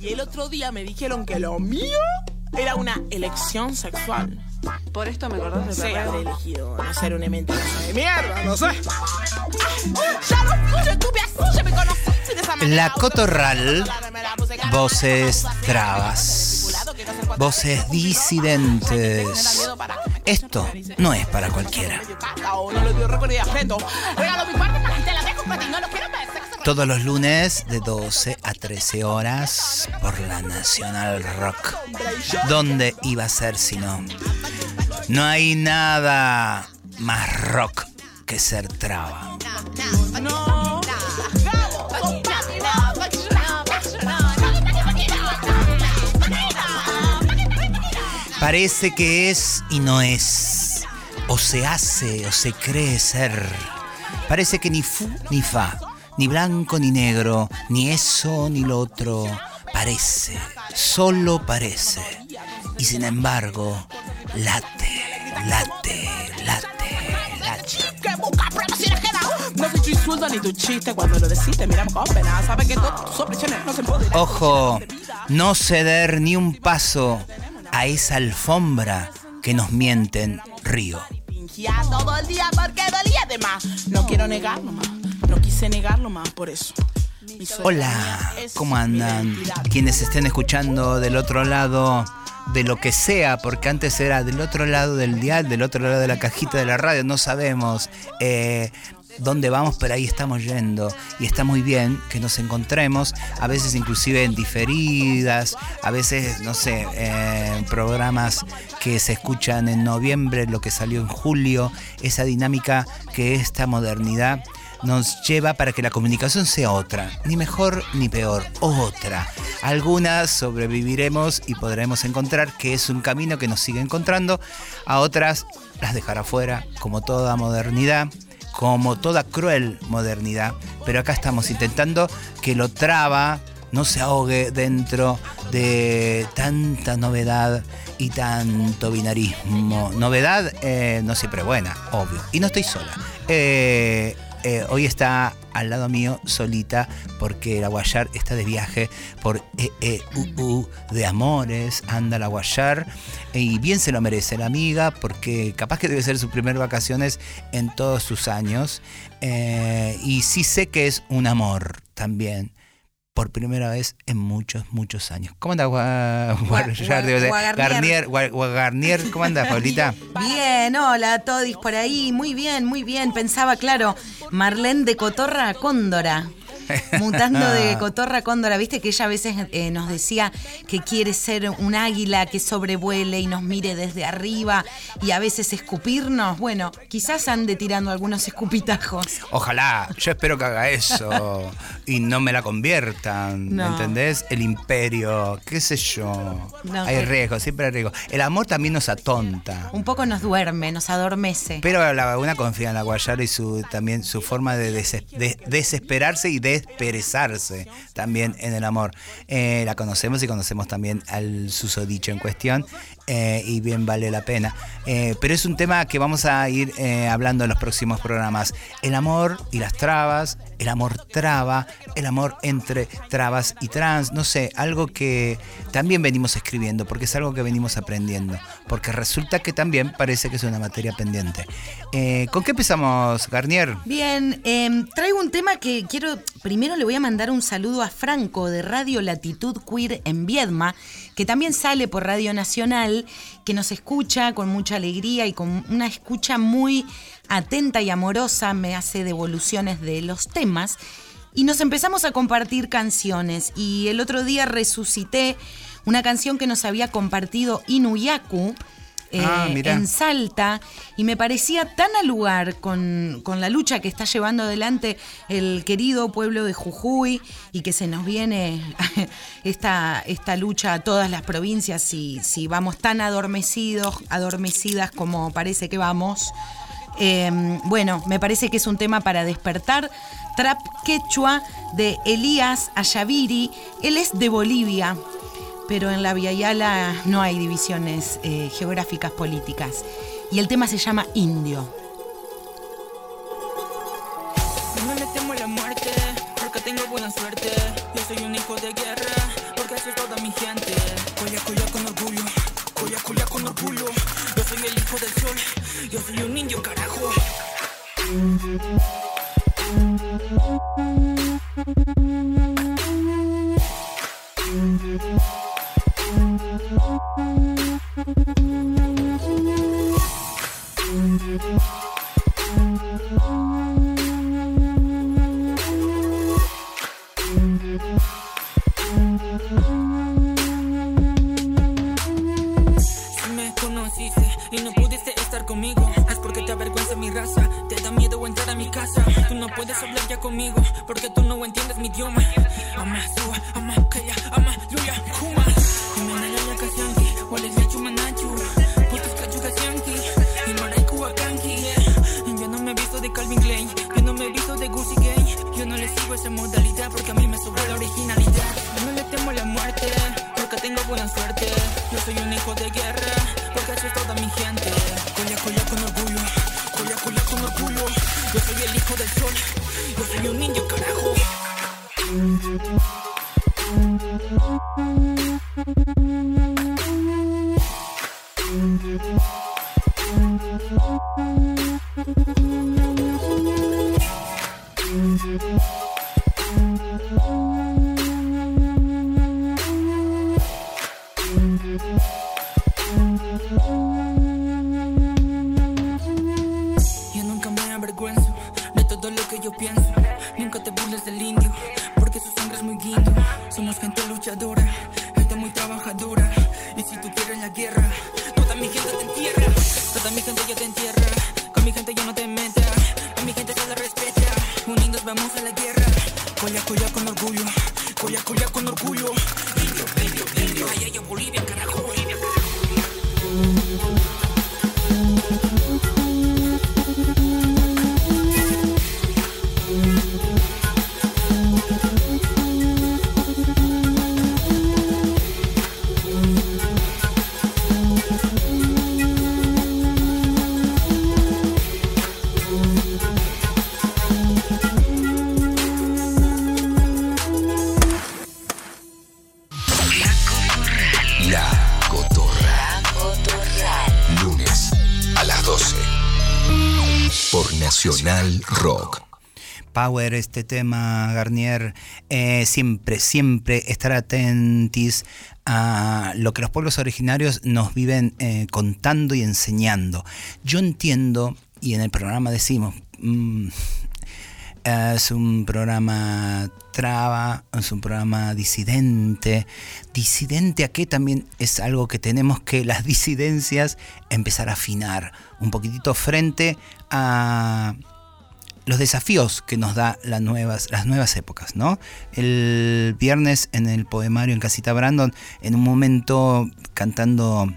Y el otro día me dijeron que lo mío era una elección sexual. Por esto me acordás de habré elegido no ser una mentirosa de mierda, no sé. Ya lo tuyo, tú me así, ya me conociste de esa manera. La Cotorral, voces trabas, voces disidentes. Esto no es para cualquiera. Regalo mi parte para que te la dejo para ti, no lo quiero. Todos los lunes de 12 a 13 horas por la Nacional Rock. ¿Dónde iba a ser si no? No hay nada más rock que ser traba. Parece que es y no es. O se hace o se cree ser. Parece que ni fu ni fa, ni blanco ni negro, ni eso ni lo otro. Parece, solo parece. Y sin embargo, late, late, late, late. Ojo, no ceder ni un paso a esa alfombra que nos mienten río. Todo el día porque dolía de más. No quiero negarlo más. No quise negarlo más por eso. Hola, ¿cómo andan? Quienes estén escuchando del otro lado de lo que sea, porque antes era del otro lado del dial, del otro lado de la cajita de la radio, no sabemos eh, dónde vamos, pero ahí estamos yendo. Y está muy bien que nos encontremos, a veces inclusive en diferidas, a veces, no sé, en programas que se escuchan en noviembre, lo que salió en julio, esa dinámica que esta modernidad nos lleva para que la comunicación sea otra, ni mejor ni peor, otra. Algunas sobreviviremos y podremos encontrar que es un camino que nos sigue encontrando, a otras las dejará fuera, como toda modernidad, como toda cruel modernidad, pero acá estamos intentando que lo traba no se ahogue dentro de tanta novedad y tanto binarismo. Novedad eh, no siempre buena, obvio. Y no estoy sola. Eh, eh, hoy está al lado mío solita porque la Guayar está de viaje por EEUU de amores, anda la Guayar y bien se lo merece la amiga porque capaz que debe ser sus primeras vacaciones en todos sus años Eh, y sí sé que es un amor también por primera vez en muchos, muchos años. ¿Cómo anda Gua- Guayar? Gua- Garnier, Garnier, ¿cómo anda, Paulita? Bien, hola, Todis por ahí. Muy bien, muy bien. Pensaba, claro, Marlene de Cotorra a Cóndora. Mutando de cotorra a cóndora, viste que ella a veces eh, nos decía que quiere ser un águila que sobrevuele y nos mire desde arriba y a veces escupirnos. Bueno, quizás ande tirando algunos escupitajos. Ojalá, yo espero que haga eso y no me la conviertan, No. ¿entendés? El imperio, qué sé yo. No, hay pero- riesgo, siempre hay riesgo. El amor también nos atonta. Un poco nos duerme, nos adormece. Pero la Laguna confía en la Guayara y su también su forma de, de desesperarse y desperezarse también en el amor. Eh, la conocemos y conocemos también al susodicho en cuestión eh, y bien vale la pena. Eh, pero es un tema que vamos a ir eh, hablando en los próximos programas. El amor y las trabas, el amor traba, el amor entre trabas y trans, no sé, algo que también venimos escribiendo porque es algo que venimos aprendiendo. Porque resulta que también parece que es una materia pendiente. ¿Con qué empezamos, Garnier? Bien, em, traigo un tema que quiero. Primero le voy a mandar un saludo a Franco de Radio Latitud Queer en Viedma, que también sale por Radio Nacional, que nos escucha con mucha alegría y con una escucha muy atenta y amorosa, me hace devoluciones de los temas. Y nos empezamos a compartir canciones. Y el otro día resucité una canción que nos había compartido Inuyaku. Eh, Ah, en Salta y me parecía tan al lugar con, con la lucha que está llevando adelante el querido pueblo de Jujuy y que se nos viene esta, esta lucha a todas las provincias si, si vamos tan adormecidos, adormecidas como parece que vamos. Eh, bueno, me parece que es un tema para despertar. Trap Quechua de Elías Ayaviri. Él es de Bolivia, pero en la Via Yala no hay divisiones eh, geográficas políticas. Y el tema se llama Indio. No le temo la muerte, porque tengo buena suerte. Yo soy un hijo de guerra, porque así es toda mi gente. Coya, coya con orgullo, coya, coya con orgullo. Yo soy el hijo del sol, yo soy un niño carajo. Si Power este tema, Garnier. Eh, siempre, siempre estar atentis a lo que los pueblos originarios nos viven eh, contando y enseñando. Yo entiendo, y en el programa decimos, mm, es un programa traba, es un programa disidente. Disidente a qué también es algo que tenemos que las disidencias empezar a afinar un poquitito frente a los desafíos que nos da las nuevas, las nuevas épocas, ¿no? El viernes en el poemario en Casita Brandon, en un momento cantando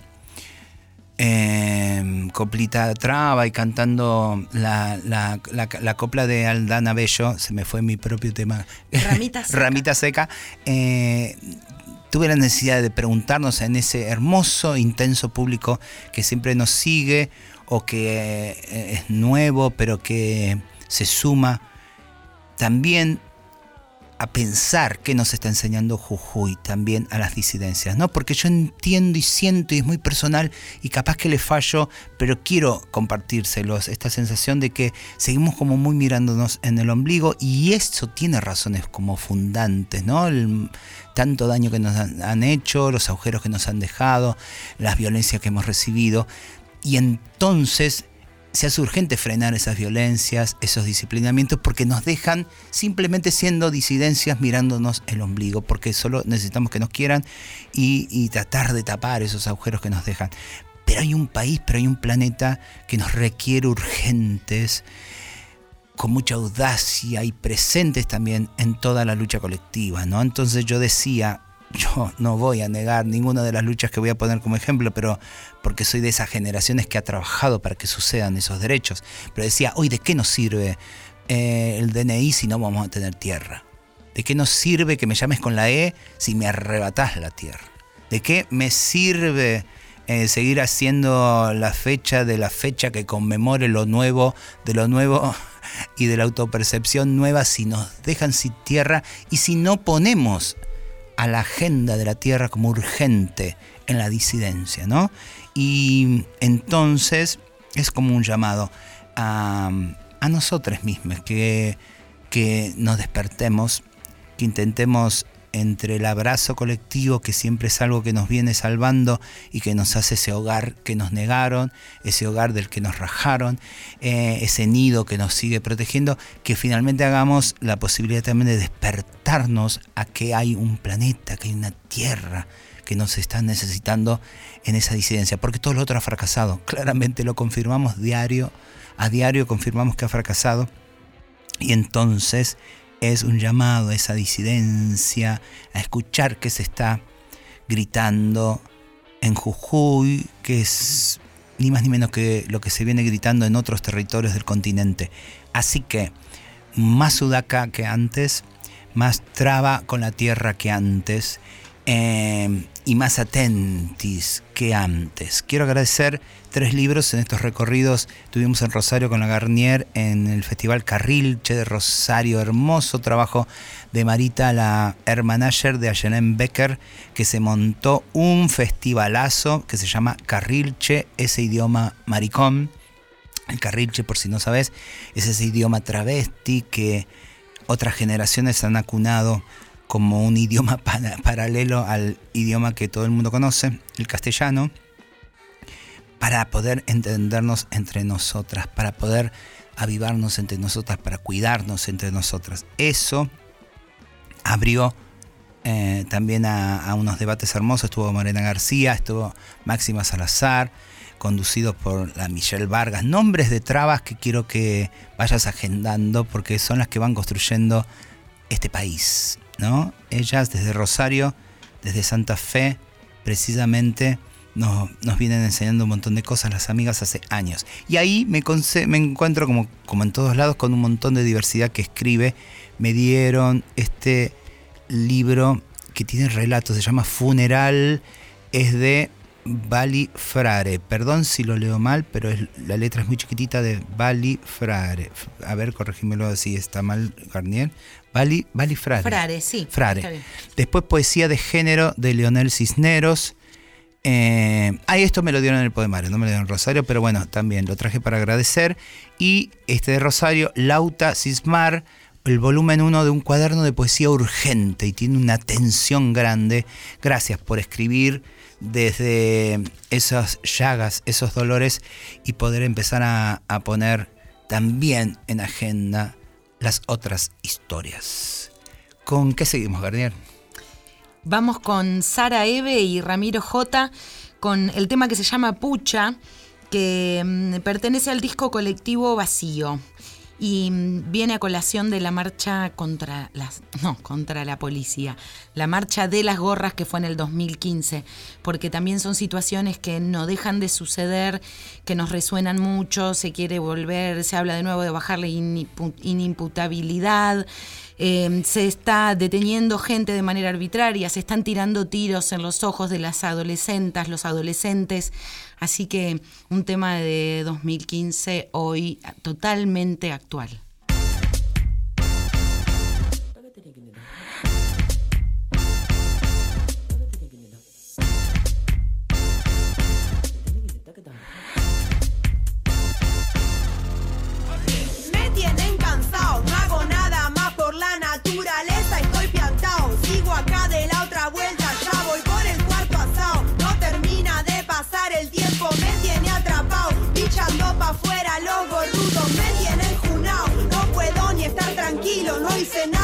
eh, coplita traba y cantando la, la- la- la copla de Aldana Bello, se me fue mi propio tema. Ramita seca. Ramita seca. eh, tuve la necesidad de preguntarnos en ese hermoso, intenso público que siempre nos sigue o que eh, es nuevo, pero que se suma también a pensar qué nos está enseñando Jujuy también a las disidencias, ¿no? Porque yo entiendo y siento y es muy personal y capaz que le fallo, pero quiero compartírselos, esta sensación de que seguimos como muy mirándonos en el ombligo y eso tiene razones como fundantes, ¿no? El tanto daño que nos han, han hecho, los agujeros que nos han dejado, las violencias que hemos recibido y entonces se hace urgente frenar esas violencias, esos disciplinamientos, porque nos dejan simplemente siendo disidencias mirándonos el ombligo, porque solo necesitamos que nos quieran y, y tratar de tapar esos agujeros que nos dejan. Pero hay un país, pero hay un planeta que nos requiere urgentes, con mucha audacia y presentes también en toda la lucha colectiva, ¿no? Entonces yo decía, yo no voy a negar ninguna de las luchas que voy a poner como ejemplo, pero porque soy de esas generaciones que ha trabajado para que sucedan esos derechos. Pero decía, hoy, ¿de qué nos sirve eh, el DNI si no vamos a tener tierra? ¿De qué nos sirve que me llames con la E si me arrebatás la tierra? ¿De qué me sirve eh, seguir haciendo la fecha de la fecha que conmemore lo nuevo, de lo nuevo y de la autopercepción nueva si nos dejan sin tierra y si no ponemos a la agenda de la tierra como urgente en la disidencia, ¿no? Y entonces es como un llamado a, a nosotros mismos, que, que nos despertemos, que intentemos entre el abrazo colectivo, que siempre es algo que nos viene salvando y que nos hace ese hogar que nos negaron, ese hogar del que nos rajaron, eh, ese nido que nos sigue protegiendo, que finalmente hagamos la posibilidad también de despertarnos a que hay un planeta, que hay una tierra que nos está necesitando en esa disidencia, porque todo lo otro ha fracasado. Claramente lo confirmamos diario, a diario confirmamos que ha fracasado. Y entonces es un llamado a esa disidencia, a escuchar que se está gritando en Jujuy, que es ni más ni menos que lo que se viene gritando en otros territorios del continente. Así que más sudaca que antes, más traba con la tierra que antes, eh, y más atentis que antes. Quiero agradecer tres libros en estos recorridos. Tuvimos en Rosario con la Garnier en el Festival Carrilche de Rosario. Hermoso trabajo de Marita, la hermanager de Ayenem Becker, que se montó un festivalazo que se llama Carrilche, ese idioma maricón. El Carrilche, por si no sabes, es ese idioma travesti que otras generaciones han acunado como un idioma paralelo al idioma que todo el mundo conoce, el castellano, para poder entendernos entre nosotras, para poder avivarnos entre nosotras, para cuidarnos entre nosotras. Eso abrió eh, también a, unos debates hermosos. Estuvo Morena García, estuvo Máxima Salazar, conducidos por la Michelle Vargas. Nombres de trabas que quiero que vayas agendando porque son las que van construyendo este país. ¿No? Ellas desde Rosario, desde Santa Fe, precisamente nos, vienen enseñando un montón de cosas las amigas hace años. Y ahí me, me encuentro como, como en todos lados con un montón de diversidad que escribe. Me dieron este libro que tiene relatos, se llama Funeral, es de Bali Frare. Perdón si lo leo mal, pero la letra es muy chiquitita de Bali Frare. A ver, corregímelo si está mal, Garnier. Bali, Bali Frare. Frare, sí. Frare. Después poesía de género de Leonel Cisneros. Eh, ah, esto me lo dieron en el Poemario, no me lo dieron en Rosario, pero bueno, también lo traje para agradecer. Y este de Rosario, Lauta Cismar, el volumen 1 de un cuaderno de poesía urgente y tiene una tensión grande. Gracias por escribir desde esas llagas, esos dolores y poder empezar a, a poner también en agenda las otras historias. ¿Con qué seguimos, Garnier? Vamos con Sara Eve y Ramiro J con el tema que se llama Pucha, que mm, pertenece al disco colectivo Vacío y mm, viene a colación de la marcha contra las no, contra la policía, la marcha de las gorras que fue en el 2015, porque también son situaciones que no dejan de suceder, que nos resuenan mucho, se quiere volver, se habla de nuevo de bajar la inimputabilidad. Em, se está deteniendo gente de manera arbitraria, se están tirando tiros en los ojos de las adolescentes, los adolescentes. Así que un tema de 2015 hoy totalmente actual. pa' afuera, los gordudos me tienen junao. No puedo ni estar tranquilo, no hice nada.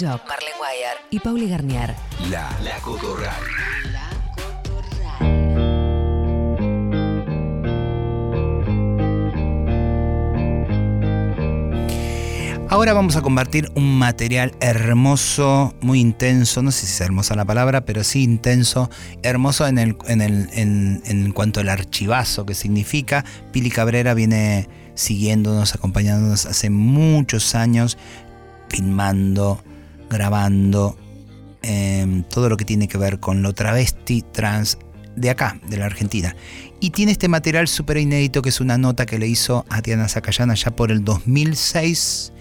Job, Marlene Guayar. y Pauli Garnier. La, la Cotorral. Ahora vamos a compartir un material hermoso, muy intenso, no sé si es hermosa la palabra, pero sí intenso, hermoso en, el, en, el, en, en cuanto al archivazo que significa. Pili Cabrera viene siguiéndonos, acompañándonos hace muchos años, filmando, grabando, eh, todo lo que tiene que ver con lo travesti, trans de acá, de la Argentina. Y tiene este material súper inédito que es una nota que le hizo a Diana Zacayán allá por el 2006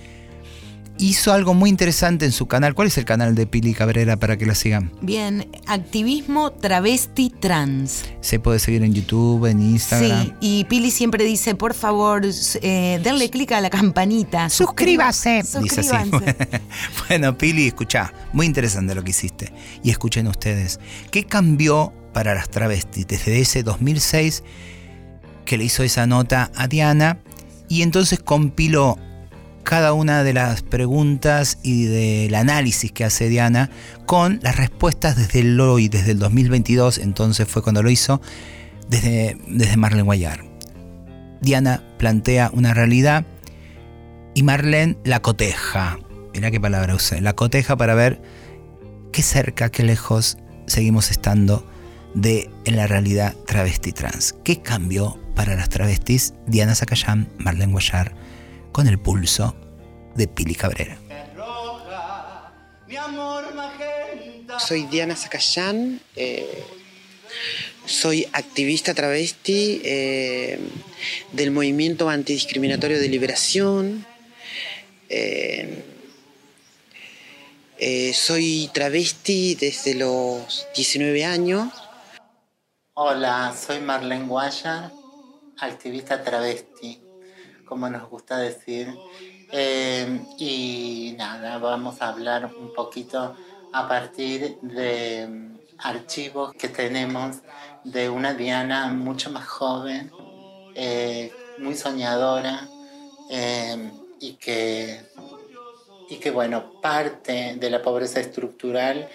hizo algo muy interesante en su canal. ¿Cuál es el canal de Pili Cabrera para que la sigan? Bien, activismo travesti trans. Se puede seguir en YouTube, en Instagram. Sí, y Pili siempre dice, por favor, eh, denle clic a la campanita. Suscríbase. Dice así. Suscríbanse. bueno, Pili, escucha, muy interesante lo que hiciste. Y escuchen ustedes, ¿qué cambió para las travestis desde ese 2006 que le hizo esa nota a Diana? Y entonces compiló cada una de las preguntas y del análisis que hace Diana con las respuestas desde el hoy, desde el 2022, entonces fue cuando lo hizo, desde, desde Marlene Guayar. Diana plantea una realidad y Marlene la coteja. Mirá qué palabra usé. La coteja para ver qué cerca, qué lejos seguimos estando de en la realidad travesti trans. ¿Qué cambió para las travestis? Diana Zacayán, Marlene Guayar con el pulso de Pili Cabrera. Soy Diana Zacayán, eh, soy activista travesti eh, del movimiento antidiscriminatorio de liberación. Eh, eh, soy travesti desde los 19 años. Hola, soy Marlene Guaya, activista travesti, como nos gusta decir. Eh, y nada, vamos a hablar un poquito a partir de mm, archivos que tenemos de una Diana mucho más joven, eh, muy soñadora eh, y que y que bueno, parte de la pobreza estructural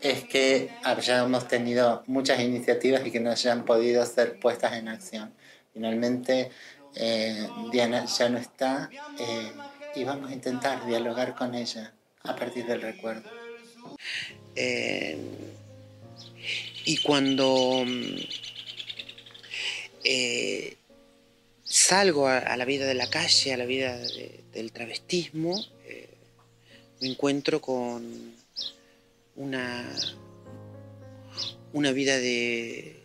es que hayamos tenido muchas iniciativas y que no hayan podido ser puestas en acción. Finalmente, eh, Diana ya no está eh, y vamos a intentar dialogar con ella a partir del recuerdo. Eh, y cuando mm, salgo a, la vida de la calle, a la vida de- del travestismo, me encuentro con una, una vida de,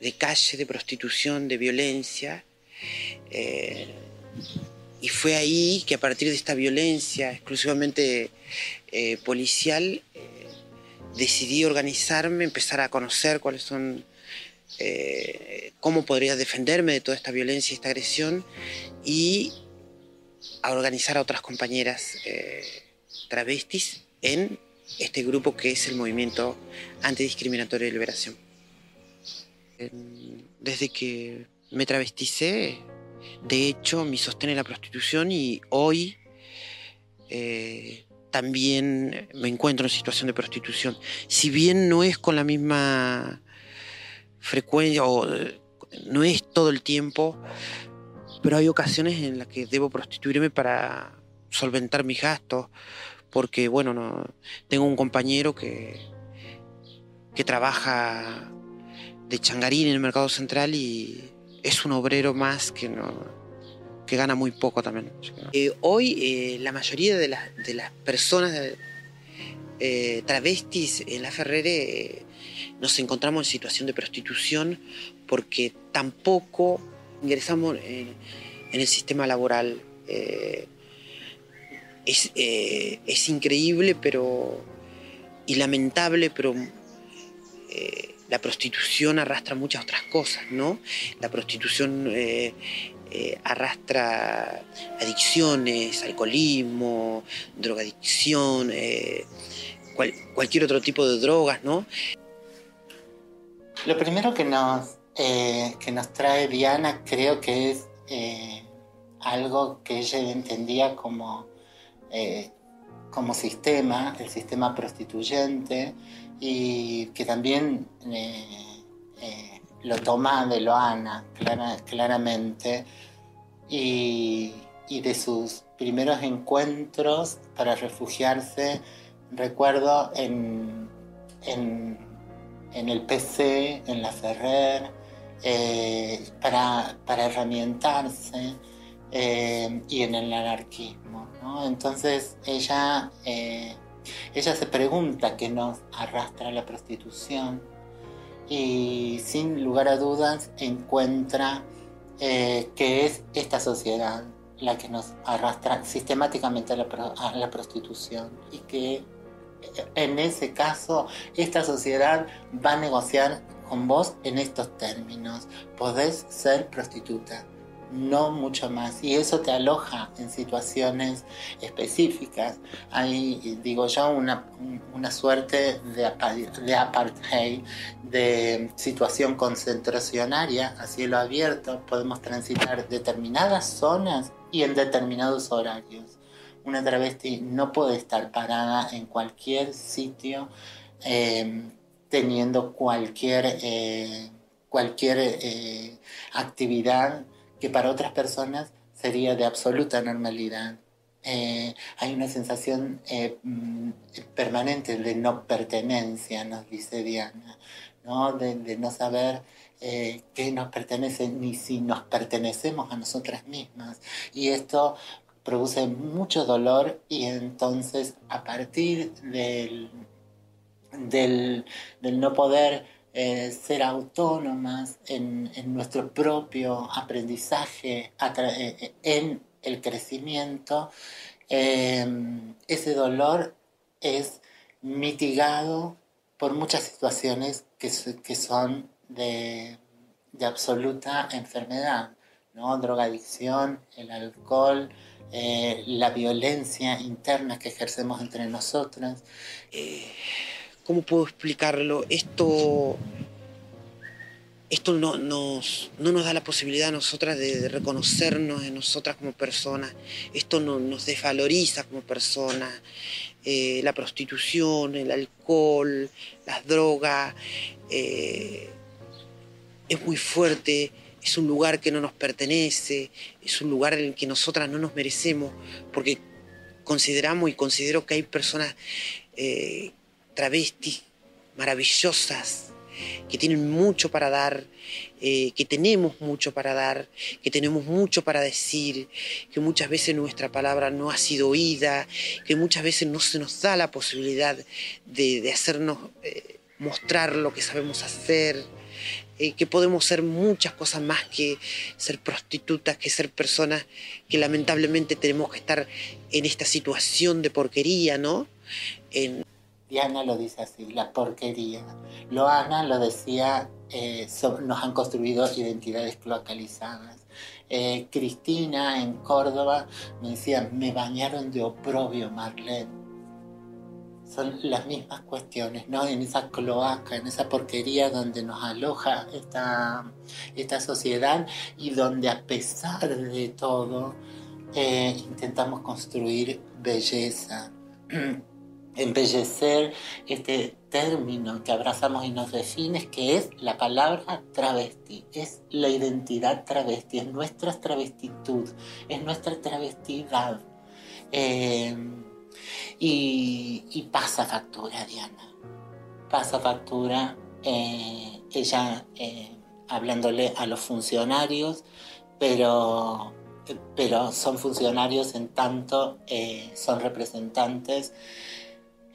de calle, de prostitución, de violencia. Eh, y fue ahí que a partir de esta violencia exclusivamente eh, policial, eh, decidí organizarme, empezar a conocer cuáles son, eh, cómo podría defenderme de toda esta violencia y esta agresión y a organizar a otras compañeras travestis en este grupo que es el movimiento antidiscriminatorio de liberación. En- Desde que me travesticé, de hecho, mi sostén es la prostitución y hoy eh, también me encuentro en situación de prostitución. Si bien no es con la misma frecuencia o eh, no es todo el tiempo, pero hay ocasiones en las que debo prostituirme para solventar mis gastos, porque bueno, no, tengo un compañero que, que trabaja de changarín en el mercado central y es un obrero más que no que gana muy poco también. Eh, hoy eh, la mayoría de las, de las personas eh, travestis en la Ferrere nos encontramos en situación de prostitución porque tampoco ingresamos en, en el sistema laboral. Es, es increíble pero y lamentable, pero la prostitución arrastra muchas otras cosas, ¿no? La prostitución eh, eh, arrastra adicciones, alcoholismo, drogadicción, eh, cual- cualquier otro tipo de drogas, ¿no? Lo primero que nos, que nos trae Diana creo que es algo que ella entendía como como sistema, el sistema prostituyente, y que también eh, eh, lo toma de Loana claramente, y, de sus primeros encuentros para refugiarse, recuerdo en, en, el PC, en la Ferrer, eh, para, para herramientarse y en el anarquismo. Entonces ella, ella se pregunta qué nos arrastra a la prostitución y sin lugar a dudas encuentra eh, que es esta sociedad la que nos arrastra sistemáticamente a la, prostitución y que eh, en ese caso esta sociedad va a negociar con vos en estos términos. Podés ser prostituta, no mucho más. Y eso te aloja en situaciones específicas. Hay, digo yo, una, suerte de, apartheid, de situación concentracionaria a cielo abierto. Podemos transitar determinadas zonas y en determinados horarios. Una travesti no puede estar parada en cualquier sitio eh, teniendo cualquier, eh, cualquier eh, actividad que para otras personas sería de absoluta normalidad. Eh, hay una sensación eh, mm, permanente de no pertenencia, nos dice Diana, ¿no? De, no saber eh, qué nos pertenece ni si nos pertenecemos a nosotras mismas. Y esto produce mucho dolor y entonces a partir del, del, del no poder eh, ser autónomas en, nuestro propio aprendizaje, eh, eh, en el crecimiento, ese dolor es mitigado por muchas situaciones que, son de, absoluta enfermedad, ¿no? drogadicción, el alcohol, la violencia interna que ejercemos entre nosotras. ¿Cómo puedo explicarlo? Esto, esto no, nos, no nos da la posibilidad a nosotras de, reconocernos en nosotras como personas. Esto no, nos desvaloriza como personas. Eh, la prostitución, el alcohol, las drogas. Eh, es muy fuerte, es un lugar que no nos pertenece, es un lugar en el que nosotras no nos merecemos, porque consideramos y considero que hay personas eh, travestis maravillosas, que tienen mucho para dar, eh, que tenemos mucho para dar, que tenemos mucho para decir, que muchas veces nuestra palabra no ha sido oída, que muchas veces no se nos da la posibilidad de, hacernos eh, mostrar lo que sabemos hacer. Eh, que podemos ser muchas cosas más que ser prostitutas, que ser personas que lamentablemente tenemos que estar en esta situación de porquería, ¿no? Diana lo dice así, la porquería. Loana lo decía, eh, nos han construido identidades cloacalizadas. Eh, Cristina en Córdoba me decía, me bañaron de oprobio, Marlene. Son las mismas cuestiones, ¿no? En esa cloaca, en esa porquería donde nos aloja esta, esta sociedad y donde a pesar de todo eh, intentamos construir belleza. embellecer este término que abrazamos y nos define, que es la palabra travesti, es la identidad travesti, es nuestra travestitud, es nuestra travestidad. Eh, y, pasa factura, Diana, pasa factura, eh, ella eh, hablándole a los funcionarios, pero pero son funcionarios en tanto son representantes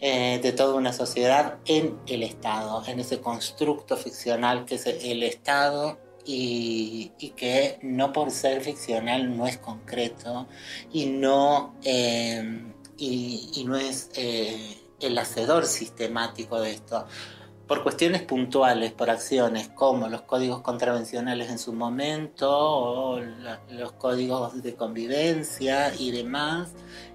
eh, de toda una sociedad en el Estado, en ese constructo ficcional que es el Estado y, que no por ser ficcional no es concreto y no, eh, y, no es eh, el hacedor sistemático de esto. por cuestiones puntuales, por acciones como los códigos contravencionales en su momento o los códigos de convivencia y demás,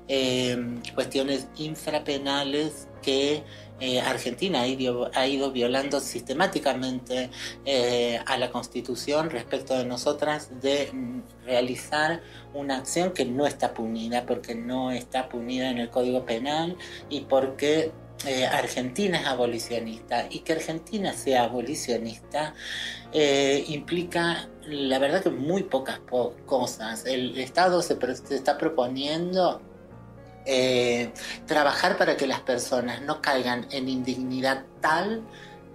eh, cuestiones infrapenales que eh, Argentina ha ido, violando sistemáticamente eh, a la Constitución respecto de nosotras de realizar una acción que no está punida, porque no está punida en el Código Penal y porque eh, Argentina es abolicionista y que Argentina sea abolicionista implica la verdad que muy pocas cosas. El Estado se, se está proponiendo eh, trabajar para que las personas no caigan en indignidad tal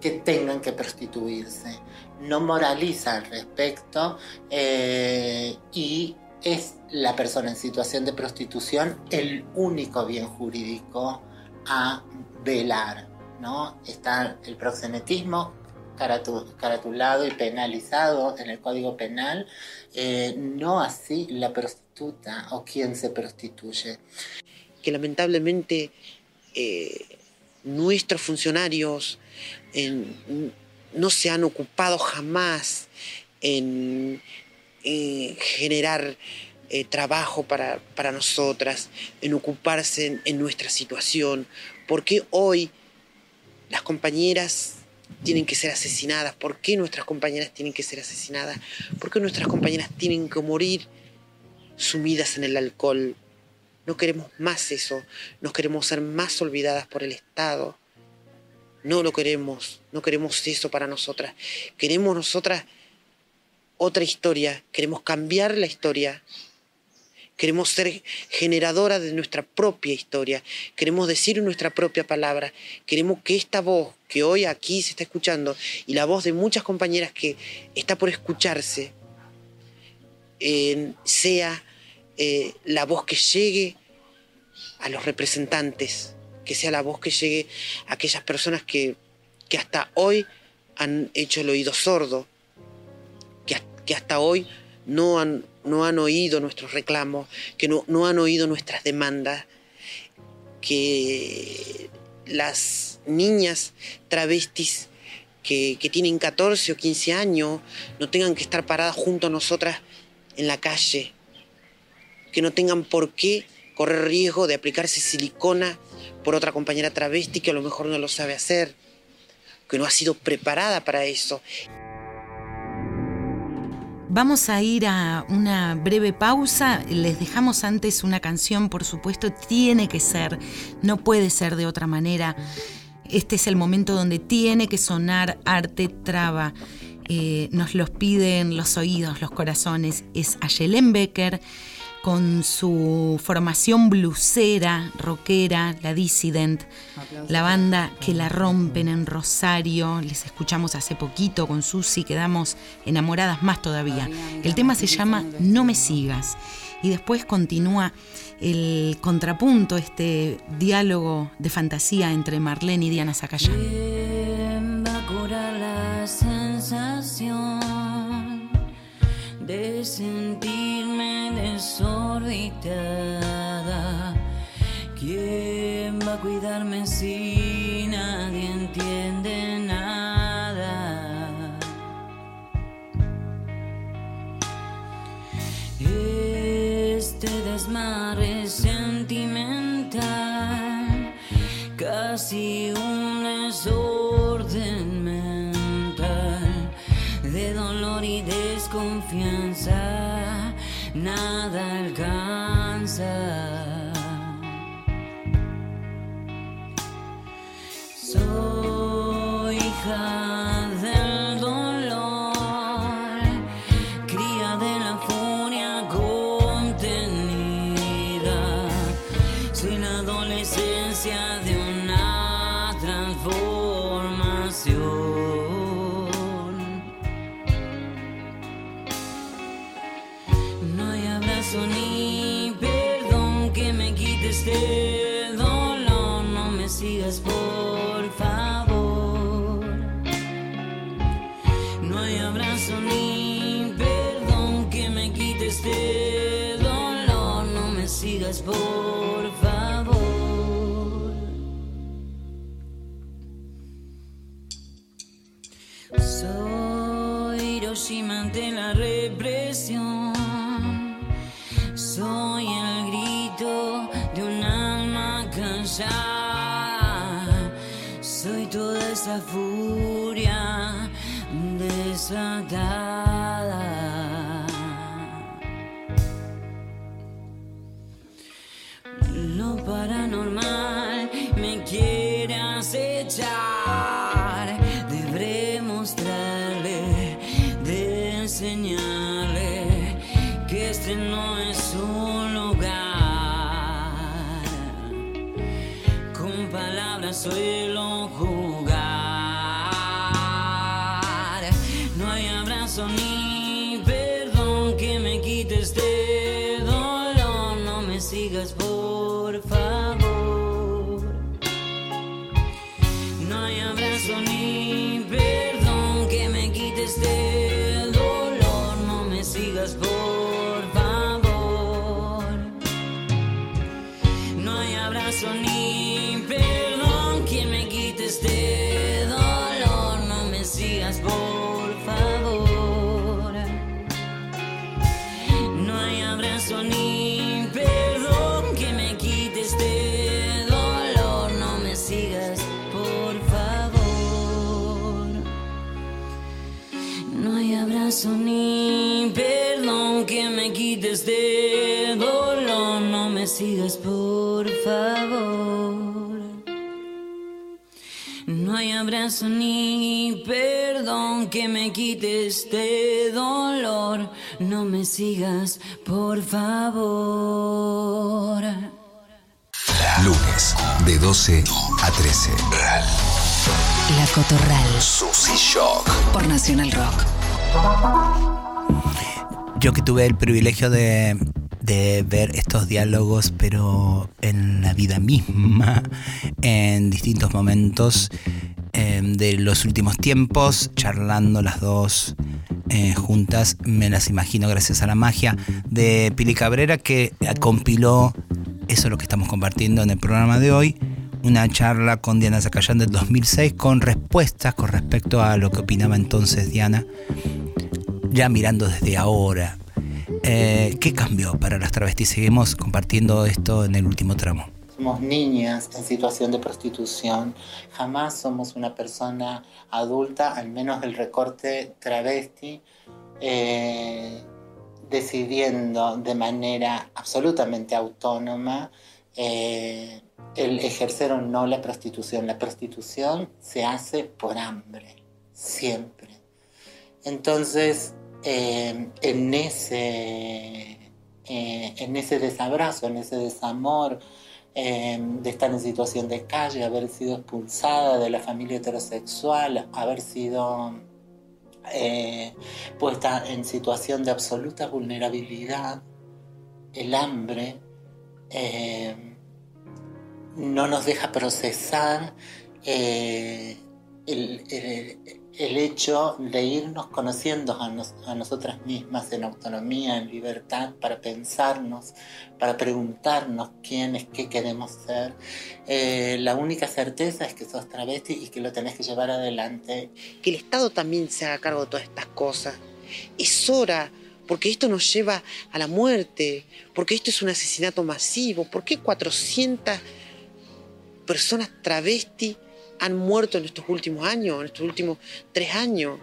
que tengan que prostituirse. No moraliza al respecto eh, y es la persona en situación de prostitución el único bien jurídico a velar. ¿no? Está el proxenetismo caratulado y penalizado en el Código Penal, eh, no así la prostituta o quien se prostituye que lamentablemente eh, nuestros funcionarios no se han ocupado jamás en, generar eh, trabajo para, nosotras, en ocuparse en, nuestra situación. ¿Por qué hoy las compañeras tienen que ser asesinadas? ¿Por qué nuestras compañeras tienen que ser asesinadas? ¿Por qué nuestras compañeras tienen que morir sumidas en el alcohol? No queremos más eso, no queremos ser más olvidadas por el Estado. No lo queremos, no queremos eso para nosotras. Queremos nosotras otra historia, queremos cambiar la historia. Queremos ser generadoras de nuestra propia historia, queremos decir nuestra propia palabra, queremos que esta voz que hoy aquí se está escuchando y la voz de muchas compañeras que está por escucharse eh, sea eh, la voz que llegue a los representantes, que sea la voz que llegue a aquellas personas que, hasta hoy han hecho el oído sordo, que, que hasta hoy no han, no han, oído nuestros reclamos, que no, no han oído nuestras demandas, que las niñas travestis que, que, tienen 14 o 15 años no tengan que estar paradas junto a nosotras en la calle, que no tengan por qué correr riesgo de aplicarse silicona por otra compañera travesti que a lo mejor no lo sabe hacer, que no ha sido preparada para eso. Vamos a ir a una breve pausa. Les dejamos antes una canción, por supuesto, tiene que ser, no puede ser de otra manera. Este es el momento donde tiene que sonar arte traba. Eh, nos los piden los oídos, los corazones. Es Ayelen Becker con su formación blusera, rockera, la Dissident, la banda que la rompen en Rosario, les escuchamos hace poquito con Susi, quedamos enamoradas más todavía. El tema se llama No me sigas y después continúa el contrapunto, este diálogo de fantasía entre Marlene y Diana Zacayán. la sensación de sentirme desorbitada. ¿Quién va a cuidarme si nadie entiende nada? Este desmarre sentimental, casi un desorden mental de dolor y desconfianza nada alcanza. Soy hija este no es un lugar. Con palabras suelo jugar. Sigas, por favor. No hay abrazo ni perdón que me quite este dolor. No me sigas, por favor. Lunes, de 12 a 13. La Cotorral. Susy Shock. Por Nacional Rock. Yo que tuve el privilegio de, de ver estos diálogos, pero en la vida misma, en distintos momentos eh, de los últimos tiempos, charlando las dos eh, juntas, me las imagino gracias a la magia de Pili Cabrera que compiló eso es lo que estamos compartiendo en el programa de hoy. Una charla con Diana Zacayán del 2006 con respuestas con respecto a lo que opinaba entonces Diana, ya mirando desde ahora. Eh, ¿Qué cambió para las travestis? Seguimos compartiendo esto en el último tramo. Somos niñas en situación de prostitución. Jamás somos una persona adulta, al menos el recorte travesti, eh, decidiendo de manera absolutamente autónoma eh, el ejercer o no la prostitución. La prostitución se hace por hambre, siempre. Entonces, eh, en, ese, eh, en ese desabrazo, en ese desamor, eh, de estar en situación de calle, haber sido expulsada de la familia heterosexual, haber sido eh, puesta en situación de absoluta vulnerabilidad, el hambre eh, no nos deja procesar eh, el- el hecho de irnos conociendo a, nos- a nosotras mismas en autonomía, en libertad, para pensarnos, para preguntarnos quiénes, qué queremos ser. Eh, la única certeza es que sos travesti y que lo tenés que llevar adelante que el Estado también se haga cargo de todas estas cosas. Es hora, porque esto nos lleva a la muerte, porque esto es un asesinato masivo. ¿Por qué 400 personas travesti han muerto en estos últimos años, en estos últimos tres años?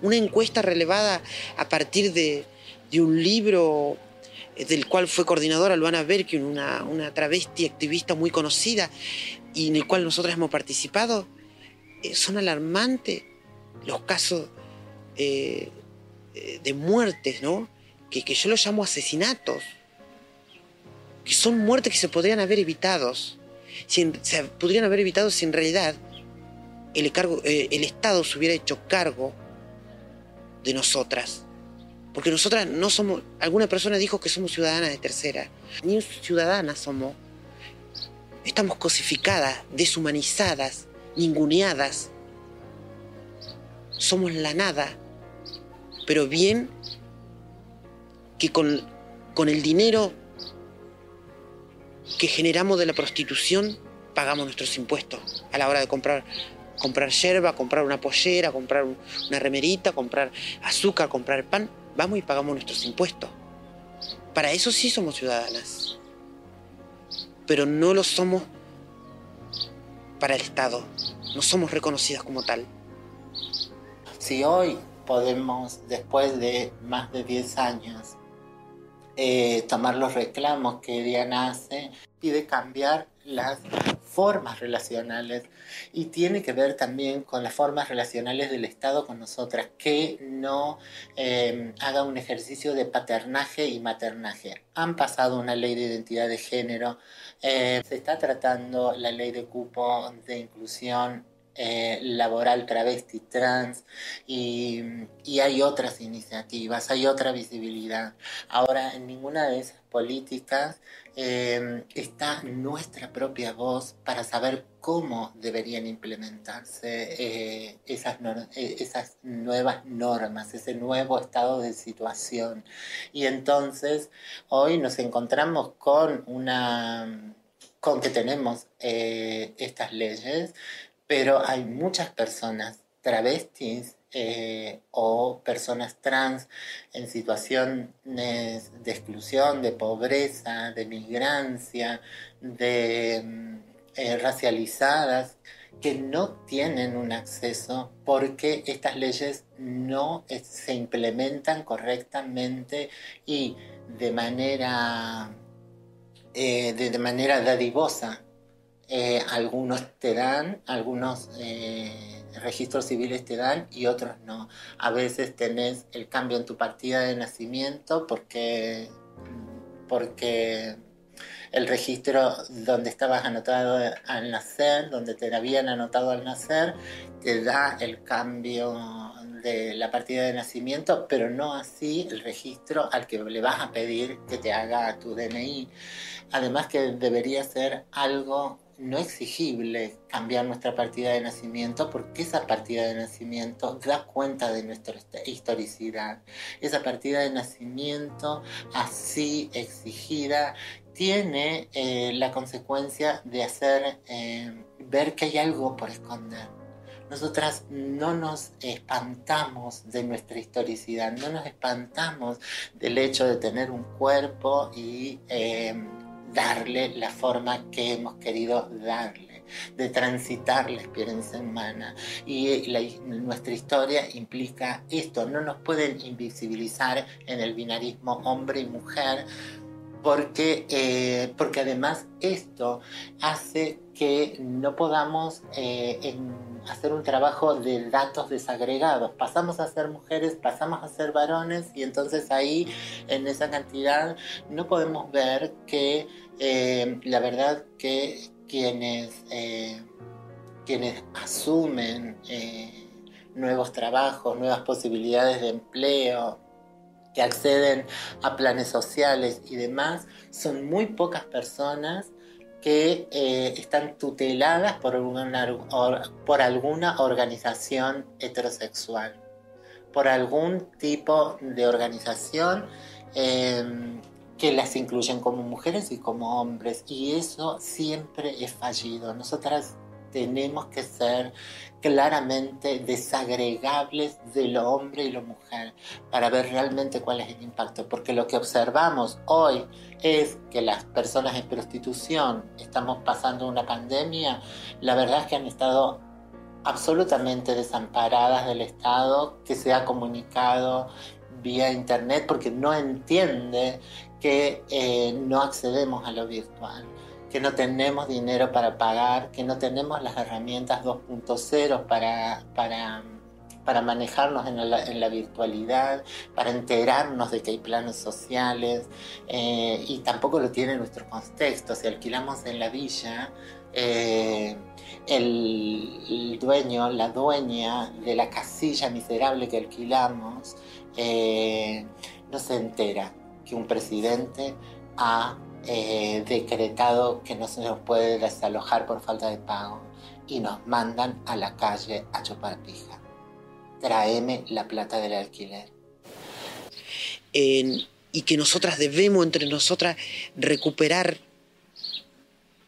Una encuesta relevada a partir de, un libro eh, del cual fue coordinadora Luana Berkin, una, una travesti activista muy conocida y en el cual nosotros hemos participado, eh, son alarmantes los casos eh, de muertes, ¿no? Que, que yo los llamo asesinatos, que son muertes que se podrían haber evitado, se podrían haber evitado si en realidad el, cargo, eh, el Estado se hubiera hecho cargo de nosotras. Porque nosotras no somos, alguna persona dijo que somos ciudadanas de tercera, ni ciudadanas somos. Estamos cosificadas, deshumanizadas, ninguneadas. Somos la nada. Pero bien que con, con el dinero que generamos de la prostitución pagamos nuestros impuestos a la hora de comprar comprar yerba, comprar una pollera, comprar un- una remerita, comprar azúcar, comprar pan, vamos y pagamos nuestros impuestos. Para eso sí somos ciudadanas. Pero no lo somos para el Estado. No somos reconocidas como tal. Si hoy podemos, después de más de 10 años, eh, tomar los reclamos que Diana hace, pide cambiar las formas relacionales y tiene que ver también con las formas relacionales del Estado con nosotras, que no eh, haga un ejercicio de paternaje y maternaje. Han pasado una ley de identidad de género, eh, se está tratando la ley de cupo de inclusión eh, laboral travesti trans y, hay otras iniciativas, hay otra visibilidad. Ahora, en ninguna de esas políticas eh, está nuestra propia voz para saber cómo deberían implementarse eh, esas, esas nuevas normas, ese nuevo estado de situación. Y entonces hoy nos encontramos con una con que tenemos estas leyes, pero hay muchas personas travestis eh, o personas trans en situaciones de exclusión, de pobreza, de migrancia, de mm, eh, racializadas, que no tienen un acceso porque estas leyes no se implementan correctamente y de manera, eh, de manera dadivosa. Eh, algunos te dan, algunos eh, registros civiles te dan y otros no. A veces tenés el cambio en tu partida de nacimiento porque, porque el registro donde estabas anotado al nacer, donde te habían anotado al nacer, te da el cambio de la partida de nacimiento, pero no así el registro al que le vas a pedir que te haga tu DNI. Además que debería ser algo no exigible cambiar nuestra partida de nacimiento porque esa partida de nacimiento da cuenta de nuestra historicidad. Esa partida de nacimiento así exigida tiene eh, la consecuencia de hacer eh, ver que hay algo por esconder. Nosotras no nos espantamos de nuestra historicidad, no nos espantamos del hecho de tener un cuerpo y eh, darle la forma que hemos querido darle, de transitar la experiencia humana. Y la, nuestra historia implica esto, no nos pueden invisibilizar en el binarismo hombre y mujer, porque, eh, porque además esto hace que no podamos eh, hacer un trabajo de datos desagregados. Pasamos a ser mujeres, pasamos a ser varones y entonces ahí en esa cantidad no podemos ver que eh, la verdad que quienes, eh, quienes asumen eh, nuevos trabajos, nuevas posibilidades de empleo, que acceden a planes sociales y demás, son muy pocas personas que eh, están tuteladas por or, por alguna organización heterosexual, por algún tipo de organización eh, que las incluyen como mujeres y como hombres. Y eso siempre es fallido. Nosotras tenemos que ser claramente desagregables de lo hombre y lo mujer para ver realmente cuál es el impacto. Porque lo que observamos hoy es que las personas en prostitución estamos pasando una pandemia, la verdad es que han estado absolutamente desamparadas del Estado, que se ha comunicado vía internet porque no entiende que eh, no accedemos a lo virtual que no tenemos dinero para pagar, que no tenemos las herramientas 2.0 para, para, para manejarnos en la, virtualidad, para enterarnos de que hay planes sociales, eh, y tampoco lo tiene nuestro contexto. Si alquilamos en la villa, eh, el, el, dueño, la dueña de la casilla miserable que alquilamos, eh, no se entera que un presidente ha eh, decretado que no se nos puede desalojar por falta de pago y nos mandan a la calle a chupar pija. Tráeme la plata del alquiler. Y que nosotras debemos entre nosotras recuperar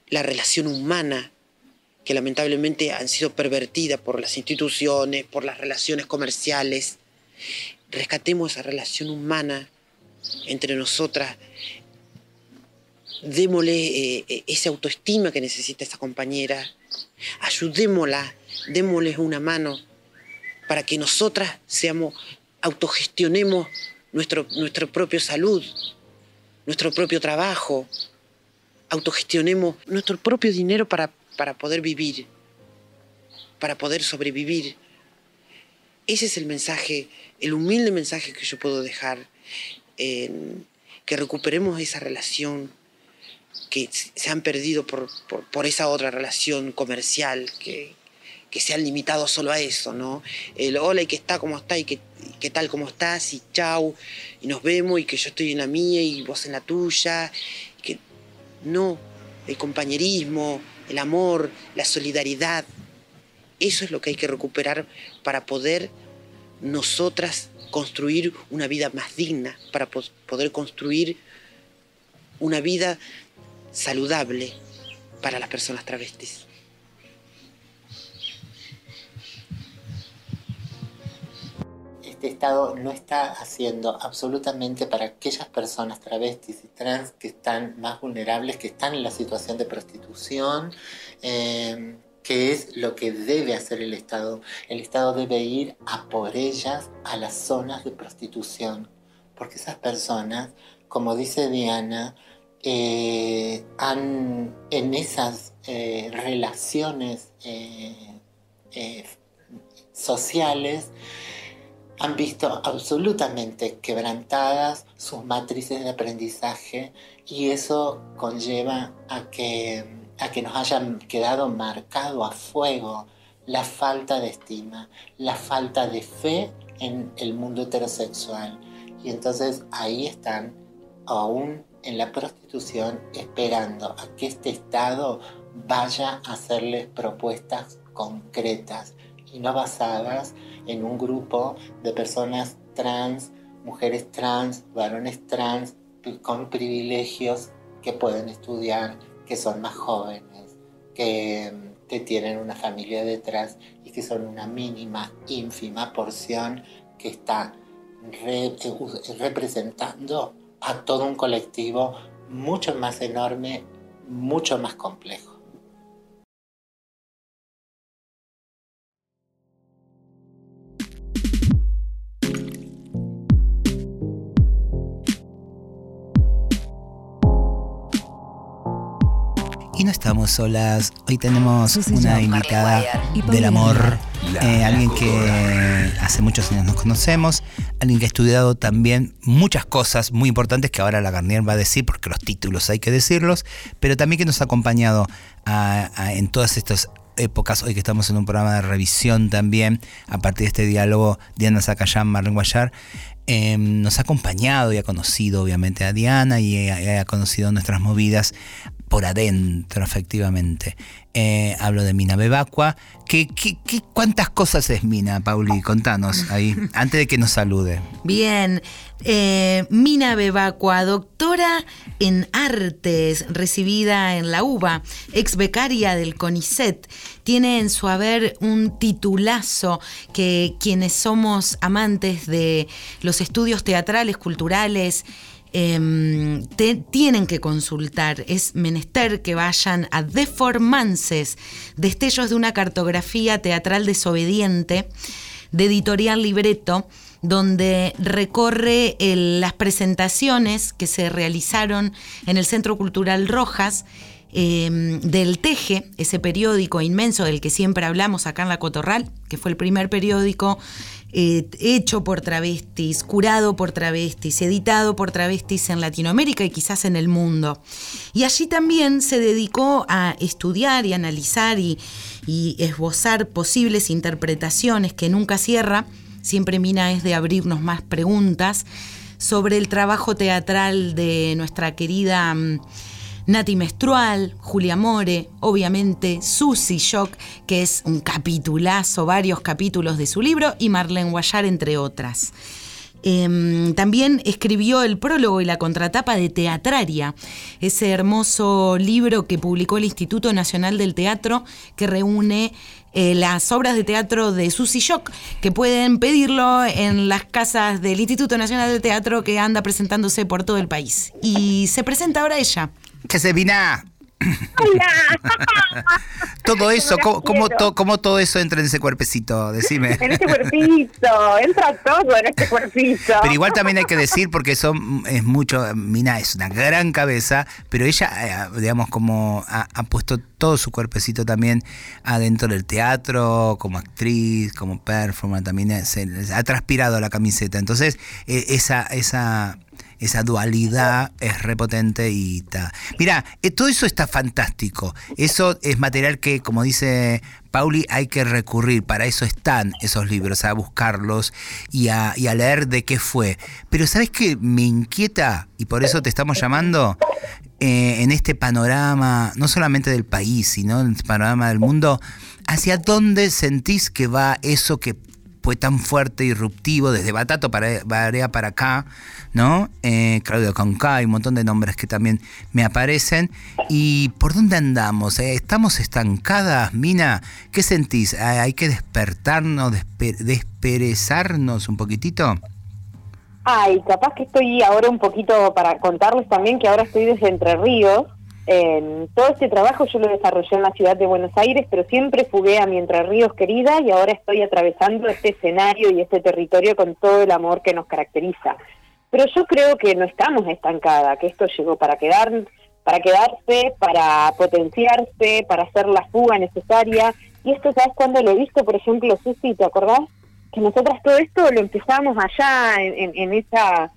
la relación humana, que lamentablemente han sido pervertidas por las instituciones, por las relaciones comerciales. Rescatemos esa relación humana entre nosotras, démosle eh, eh, esa autoestima que necesita esa compañera, ayudémosla, démosle una mano para que nosotras seamos, autogestionemos nuestro, nuestro propio salud, nuestro propio trabajo, autogestionemos nuestro propio dinero para, para poder vivir, para poder sobrevivir. Ese es el mensaje, el humilde mensaje que yo puedo dejar, que recuperemos esa relación que se han perdido por, por- esa otra relación comercial, que, que se han limitado solo a eso, ¿no? El hola y que está como está y que, que tal como estás y chau, y nos vemos y que yo estoy en la mía y vos en la tuya, que no, el compañerismo, el amor, la solidaridad, eso es lo que hay que recuperar para poder nosotras construir una vida más digna, para poder construir una vida saludable para las personas travestis. este Estado no está haciendo absolutamente para aquellas personas travestis y trans que están más vulnerables, que están en la situación de prostitución, eh, que es lo que debe hacer el Estado. El Estado debe ir a por ellas a las zonas de prostitución, porque esas personas, como dice Diana, eh, han en esas eh, relaciones eh, eh, sociales, han visto absolutamente quebrantadas sus matrices de aprendizaje y eso conlleva a que, a que nos hayan quedado marcado a fuego la falta de estima, la falta de fe en el mundo heterosexual. Y entonces ahí están, aún en la prostitución, esperando a que este Estado vaya a hacerles propuestas concretas y no basadas en un grupo de personas trans, mujeres trans, varones trans, con privilegios que pueden estudiar, que son más jóvenes, que, que tienen una familia detrás y que son una mínima, ínfima porción que está re- representando a todo un colectivo mucho más enorme, mucho más complejo. Y no estamos solas. Hoy tenemos una invitada del amor, eh, alguien que hace muchos años nos conocemos, alguien que ha estudiado también muchas cosas muy importantes que ahora la Garnier va a decir, porque los títulos hay que decirlos, pero también que nos ha acompañado a- a- en todas estas épocas, hoy que estamos en un programa de revisión también, a partir de este diálogo, Diana Zacayán, Marlene Guayar, eh, nos ha acompañado y ha conocido obviamente a Diana y ha, ha conocido nuestras movidas por adentro, efectivamente. Eh, hablo de Mina Bebacua. ¿Qué, qué, qué- cuántas cosas es Mina, Pauli? Contanos ahí, antes de que nos salude. Bien, eh, Mina Bebacua, doctora en artes, recibida en la UBA, ex becaria del CONICET, tiene en su haber un titulazo que quienes somos amantes de los estudios teatrales, culturales, em, te- tienen que consultar. Es menester que vayan a Deformances, destellos de una cartografía teatral desobediente, de editorial libreto, donde recorre las presentaciones que se realizaron en el Centro Cultural Rojas. Eh, del Teje, ese periódico inmenso del que siempre hablamos acá en La Cotorral, que fue el primer periódico eh, hecho por travestis, curado por travestis, editado por travestis en Latinoamérica y quizás en el mundo. Y allí también se dedicó a estudiar y analizar y, y esbozar posibles interpretaciones que nunca cierra. Siempre Mina es de abrirnos más preguntas sobre el trabajo teatral de nuestra querida mm, Nati Menstrual, Julia More, obviamente Susi Shock, que es un capitulazo, varios capítulos de su libro, y Marlene Guayar, entre otras. Em, también escribió el prólogo y la contratapa de Teatraria, ese hermoso libro que publicó el Instituto Nacional del Teatro que reúne eh, las obras de teatro de Susy Shock, que pueden pedirlo en las casas del Instituto Nacional del Teatro que anda presentándose por todo el país. Y se presenta ahora ella. ¿Qué se vina? Hola. Todo eso, ¿cómo, cómo, quiero. to- cómo todo eso entra en ese cuerpecito? Decime. En este cuerpito, entra todo en este cuerpito. Pero igual también hay que decir, porque son, es mucho, Mina es una gran cabeza, pero ella, eh, digamos, como ha, ha puesto todo su cuerpecito también adentro del teatro, como actriz, como performer, también se, se ha transpirado la camiseta. Entonces, eh, esa, esa, esa dualidad es repotente y ta. Mira, eh, todo eso está fantástico. Eso es material que, como dice Pauli, hay que recurrir. Para eso están esos libros, a buscarlos y a, y leer de qué fue. Pero ¿sabes qué me inquieta? Y por eso te estamos llamando. eh, en este panorama, no solamente del país, sino en el panorama del mundo, ¿hacia dónde sentís que va eso que fue tan fuerte y irruptivo desde Batato para Barea para acá, ¿no? Eh, Claudio Conca y un montón de nombres que también me aparecen. ¿Y por dónde andamos? Eh, ¿Estamos estancadas, Mina? ¿Qué sentís? ¿Hay hay que despertarnos, despe- desperezarnos un poquitito? Ay, capaz que estoy ahora un poquito para contarles también que ahora estoy desde Entre Ríos. Eh, todo este trabajo yo lo desarrollé en la ciudad de Buenos Aires, pero siempre fugué a mi Entre Ríos querida y ahora estoy atravesando este escenario y este territorio con todo el amor que nos caracteriza. Pero yo creo que no estamos estancada, que esto llegó para quedar, para quedarse, para potenciarse, para hacer la fuga necesaria. Y esto, ¿sabes cuándo lo he visto? Por ejemplo, Susi, ¿te acordás? Que nosotras todo esto lo empezamos allá en, en, en esa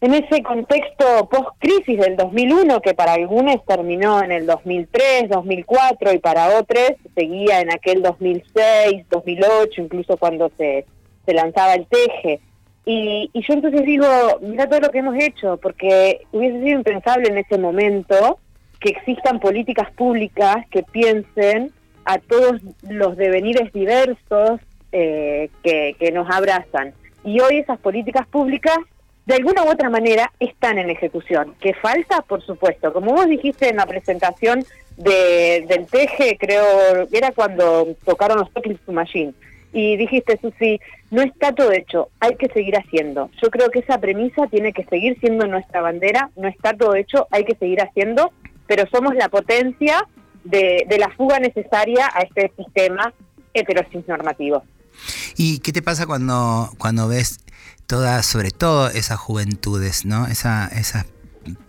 en ese contexto post-crisis del 2001, que para algunos terminó en el 2003, 2004 y para otros seguía en aquel 2006, 2008, incluso cuando se, se lanzaba el teje. Y, y yo entonces digo, mira todo lo que hemos hecho, porque hubiese sido impensable en ese momento que existan políticas públicas que piensen a todos los devenires diversos eh, que, que nos abrazan. Y hoy esas políticas públicas de alguna u otra manera están en ejecución. ¿Qué falta? Por supuesto. Como vos dijiste en la presentación de, del Teje, creo, era cuando tocaron los Tokics to Machine. Y dijiste, Susi, no está todo hecho, hay que seguir haciendo. Yo creo que esa premisa tiene que seguir siendo nuestra bandera, no está todo hecho, hay que seguir haciendo, pero somos la potencia de, de la fuga necesaria a este sistema heterosis normativo. ¿Y qué te pasa cuando, cuando ves sobre todo esas juventudes, ¿no? Esa, esas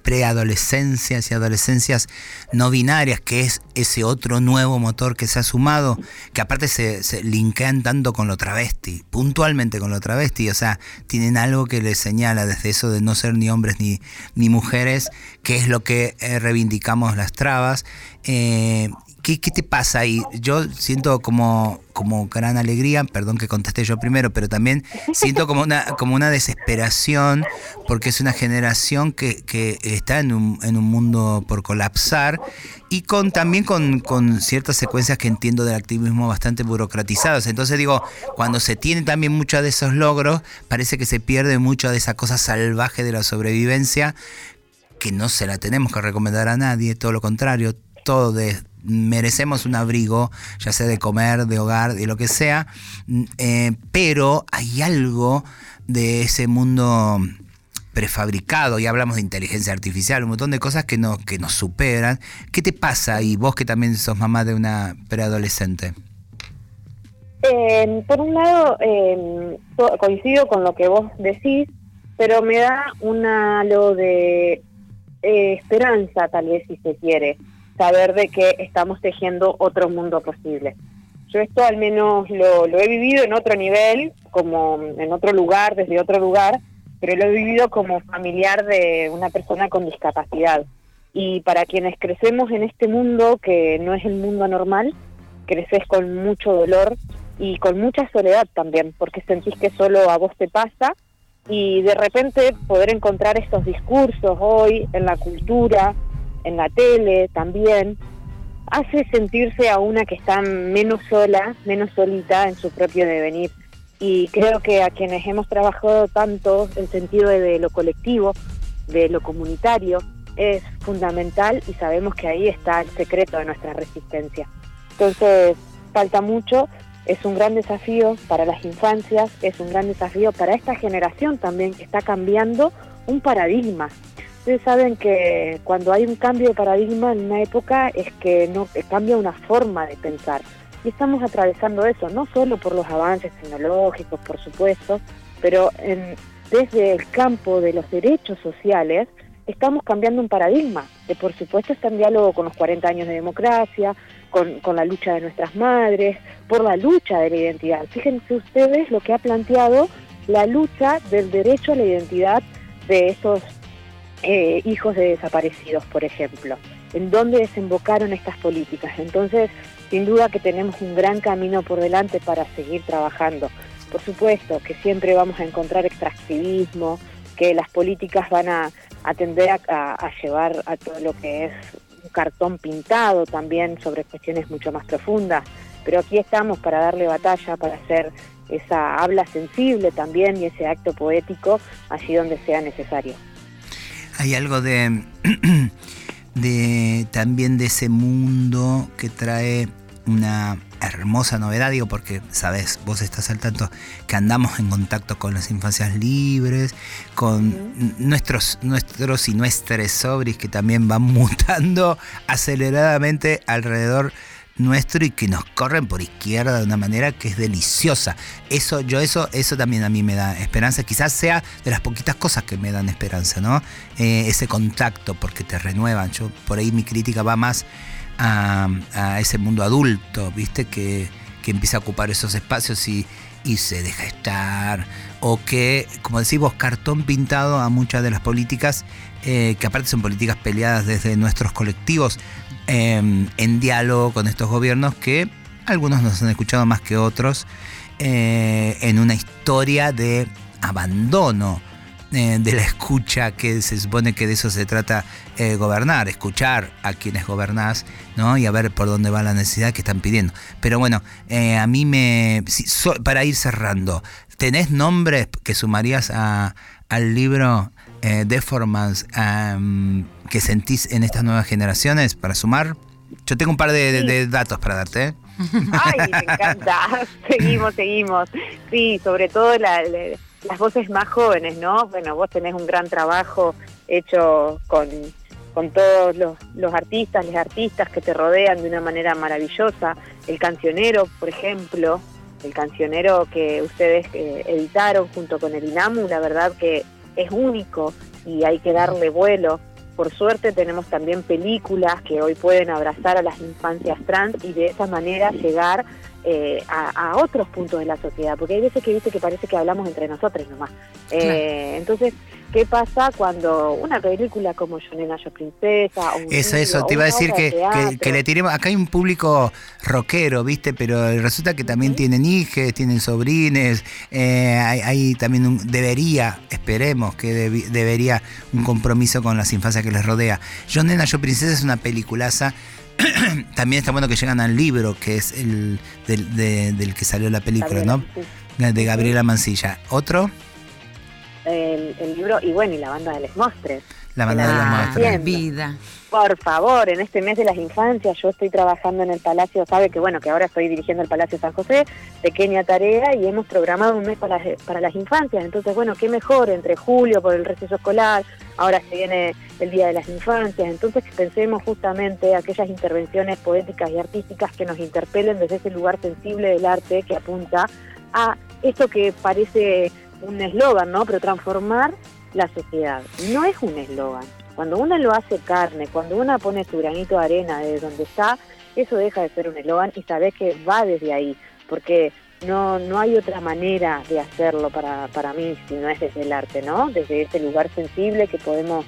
preadolescencias y adolescencias no binarias, que es ese otro nuevo motor que se ha sumado, que aparte se, se linkean tanto con lo travesti, puntualmente con lo travesti, o sea, tienen algo que les señala desde eso de no ser ni hombres ni, ni mujeres, que es lo que eh, reivindicamos las trabas. Eh, ¿Qué, ¿Qué te pasa ahí? Yo siento como, como gran alegría, perdón que contesté yo primero, pero también siento como una, como una desesperación porque es una generación que, que está en un, en un mundo por colapsar y con también con, con ciertas secuencias que entiendo del activismo bastante burocratizadas. Entonces digo, cuando se tiene también muchos de esos logros, parece que se pierde mucho de esa cosa salvaje de la sobrevivencia que no se la tenemos que recomendar a nadie, todo lo contrario, todo de, merecemos un abrigo, ya sea de comer, de hogar, de lo que sea, mm, eh, pero hay algo de ese mundo prefabricado, y hablamos de inteligencia artificial, un montón de cosas que, no, que nos superan. ¿Qué te pasa? Y vos que también sos mamá de una preadolescente. Eh, por un lado, to- coincido con lo que vos decís, pero me da un halo de eh, esperanza, tal vez si se quiere, saber de que estamos tejiendo otro mundo posible. Yo esto al menos lo, lo he vivido en otro nivel, como en otro lugar, desde otro lugar, pero lo he vivido como familiar de una persona con discapacidad. Y para quienes crecemos en este mundo, que no es el mundo normal, creces con mucho dolor y con mucha soledad también, porque sentís que solo a vos te pasa y de repente poder encontrar estos discursos hoy en la cultura, en la tele también, hace sentirse a una que está menos sola, menos solita en su propio devenir. y creo que a quienes hemos trabajado tanto el sentido de, de lo colectivo, de lo comunitario, es fundamental y sabemos que ahí está el secreto de nuestra resistencia. Entonces, falta mucho, es un gran desafío para las infancias, es un gran desafío para esta generación también que está cambiando un paradigma. Ustedes saben que cuando hay un cambio de paradigma en una época es que no que cambia una forma de pensar. Y estamos atravesando eso, no solo por los avances tecnológicos, por supuesto, pero en- desde el campo de los derechos sociales estamos cambiando un paradigma, que por supuesto está en diálogo con los 40 años de democracia, con, con la lucha de nuestras madres, por la lucha de la identidad. Fíjense ustedes lo que ha planteado la lucha del derecho a la identidad de estos eh, hijos de desaparecidos, por ejemplo, en dónde desembocaron estas políticas. Entonces, sin duda que tenemos un gran camino por delante para seguir trabajando. Por supuesto que siempre vamos a encontrar extractivismo, que las políticas van a, a tender a, a- a llevar a todo lo que es un cartón pintado también sobre cuestiones mucho más profundas, pero aquí estamos para darle batalla, para hacer esa habla sensible también y ese acto poético allí donde sea necesario. Hay algo de, de también de ese mundo que trae una hermosa novedad, digo porque sabes, vos estás al tanto que andamos en contacto con las infancias libres, con nuestros, nuestros y nuestras sobris que también van mutando aceleradamente alrededor nuestro y que nos corren por izquierda de una manera que es deliciosa. Eso, yo eso, eso también a mí me da esperanza. Quizás sea de las poquitas cosas que me dan esperanza, ¿no? Eh, ese contacto, porque te renuevan. Yo por ahí mi crítica va más a, a ese mundo adulto, ¿viste? Que, que empieza a ocupar esos espacios y, y se deja estar. O que, como decís vos, cartón pintado a muchas de las políticas, eh, que aparte son políticas peleadas desde nuestros colectivos, eh, en diálogo con estos gobiernos que algunos nos han escuchado más que otros, eh, en una historia de abandono eh, de la escucha, que se supone que de eso se trata eh, gobernar, escuchar a quienes gobernás, ¿no? Y a ver por dónde va la necesidad que están pidiendo. Pero bueno, a mí me. para ir cerrando, ¿tenés nombres que sumarías a- al libro eh, Deformance am, que sentís en estas nuevas generaciones para sumar? Yo tengo un par de, de- de datos para darte, ¿eh? Ay, me encanta. seguimos, seguimos. Sí, sobre todo la- la- las voces más jóvenes, ¿no? Bueno, vos tenés un gran trabajo hecho con, con todos los, los artistas, las artistas que te rodean de una manera maravillosa. El cancionero, por ejemplo, el cancionero que ustedes eh, editaron junto con el INAMU, la verdad que es único y hay que darle vuelo. Por suerte tenemos también películas que hoy pueden abrazar a las infancias trans y de esa manera llegar eh, a, a otros puntos de la sociedad, porque hay veces que viste que parece que hablamos entre nosotros nomás. Eh, Entonces, ¿qué pasa cuando una película como Yo Nena, Yo Princesa, o un Eso, libro, eso, te iba a decir de que, que, le tiremos. Acá hay un público rockero, ¿viste? Pero resulta que también tienen hijes, tienen sobrines. eh, hay, hay también un. Debería, esperemos que debería un compromiso con las infancias que les rodea. Yo Nena, Yo Princesa es una peliculaza. también está bueno que llegan al libro, que es el del, de- del que salió la película, ¿no? De Gabriela Mancilla. ¿Otro? El, el libro y bueno, y la banda de Les Mostres. La banda de monstruos. bien. Vida. Por favor, en este mes de las infancias yo estoy trabajando en el Palacio, sabe que bueno, que ahora estoy dirigiendo el Palacio San José, pequeña tarea y hemos programado un mes para las, para las infancias, entonces bueno, qué mejor entre julio por el receso escolar, ahora se viene el Día de las Infancias, entonces pensemos justamente aquellas intervenciones poéticas y artísticas que nos interpelen desde ese lugar sensible del arte que apunta a esto que parece un eslogan, ¿no? Pero transformar la sociedad. No es un eslogan. Cuando uno lo hace carne, cuando uno pone su granito de arena desde donde está, eso deja de ser un eslogan y sabes que va desde ahí, porque no, no hay otra manera de hacerlo para, para mí si no es desde el arte, ¿no? Desde ese lugar sensible que podemos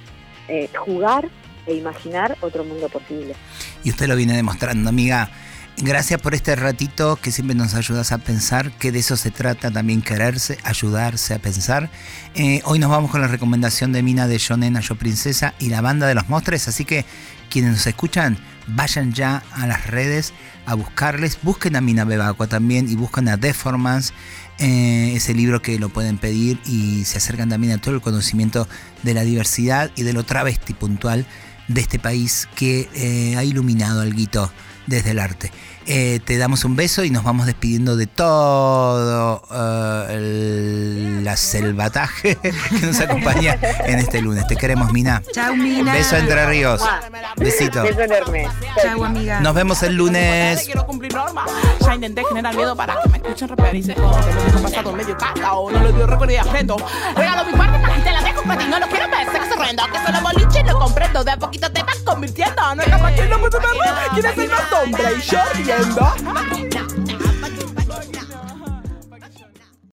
eh, jugar e imaginar otro mundo posible. Y usted lo viene demostrando, amiga. Gracias por este ratito que siempre nos ayudas a pensar, que de eso se trata también quererse, ayudarse a pensar. Eh, hoy nos vamos con la recomendación de Mina de Yo Nena, Yo Princesa y la banda de los monstruos, así que quienes nos escuchan, vayan ya a las redes a buscarles, busquen a Mina Bebacua también y busquen a Deformance eh, ese libro que lo pueden pedir y se acercan también a todo el conocimiento de la diversidad y de lo travesti puntual de este país que eh, ha iluminado al guito desde el arte. Eh, te damos un beso y nos vamos despidiendo de todo eh, el la selvataje que nos acompaña en este lunes. Te queremos, Mina. Chau, Mina. Beso entre ríos. Besito. Beso enorme. Chau, amiga. Nos vemos el lunes. Quiero cumplir normas. Ya intenté generar miedo para que me escuchen rapear y se jodan. Que lo pasado medio cacao. No lo dio récord y aprendo. Regalo mi parte y te la dejo para ti. No lo quiero ver, sexo horrendo. Que solo boliche lo comprendo. De a poquito te vas convirtiendo. No es capaz que no puedo verlo. ¿Quién es el más hombre? Y yo agenda.